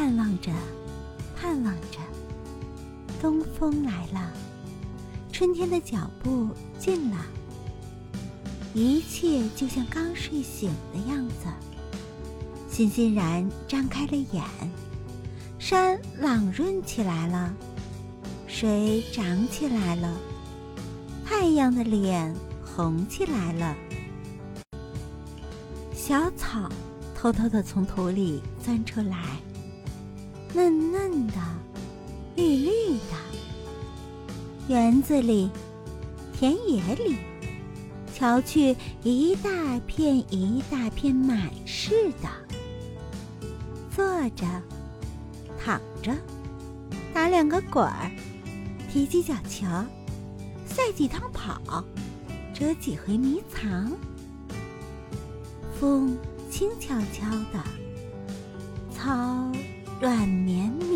盼望着，盼望着，东风来了，春天的脚步近了，一切就像刚睡醒的样子。欣欣然张开了眼，山朗润起来了，水涨起来了，太阳的脸红起来了，小草偷偷的从土里钻出来，嫩嫩的，绿绿的。园子里，田野里，瞧去，一大片一大片满是的。坐着，躺着，打两个滚儿，踢几脚球，赛几趟跑，折几回迷藏。风轻悄悄的，草软绵绵。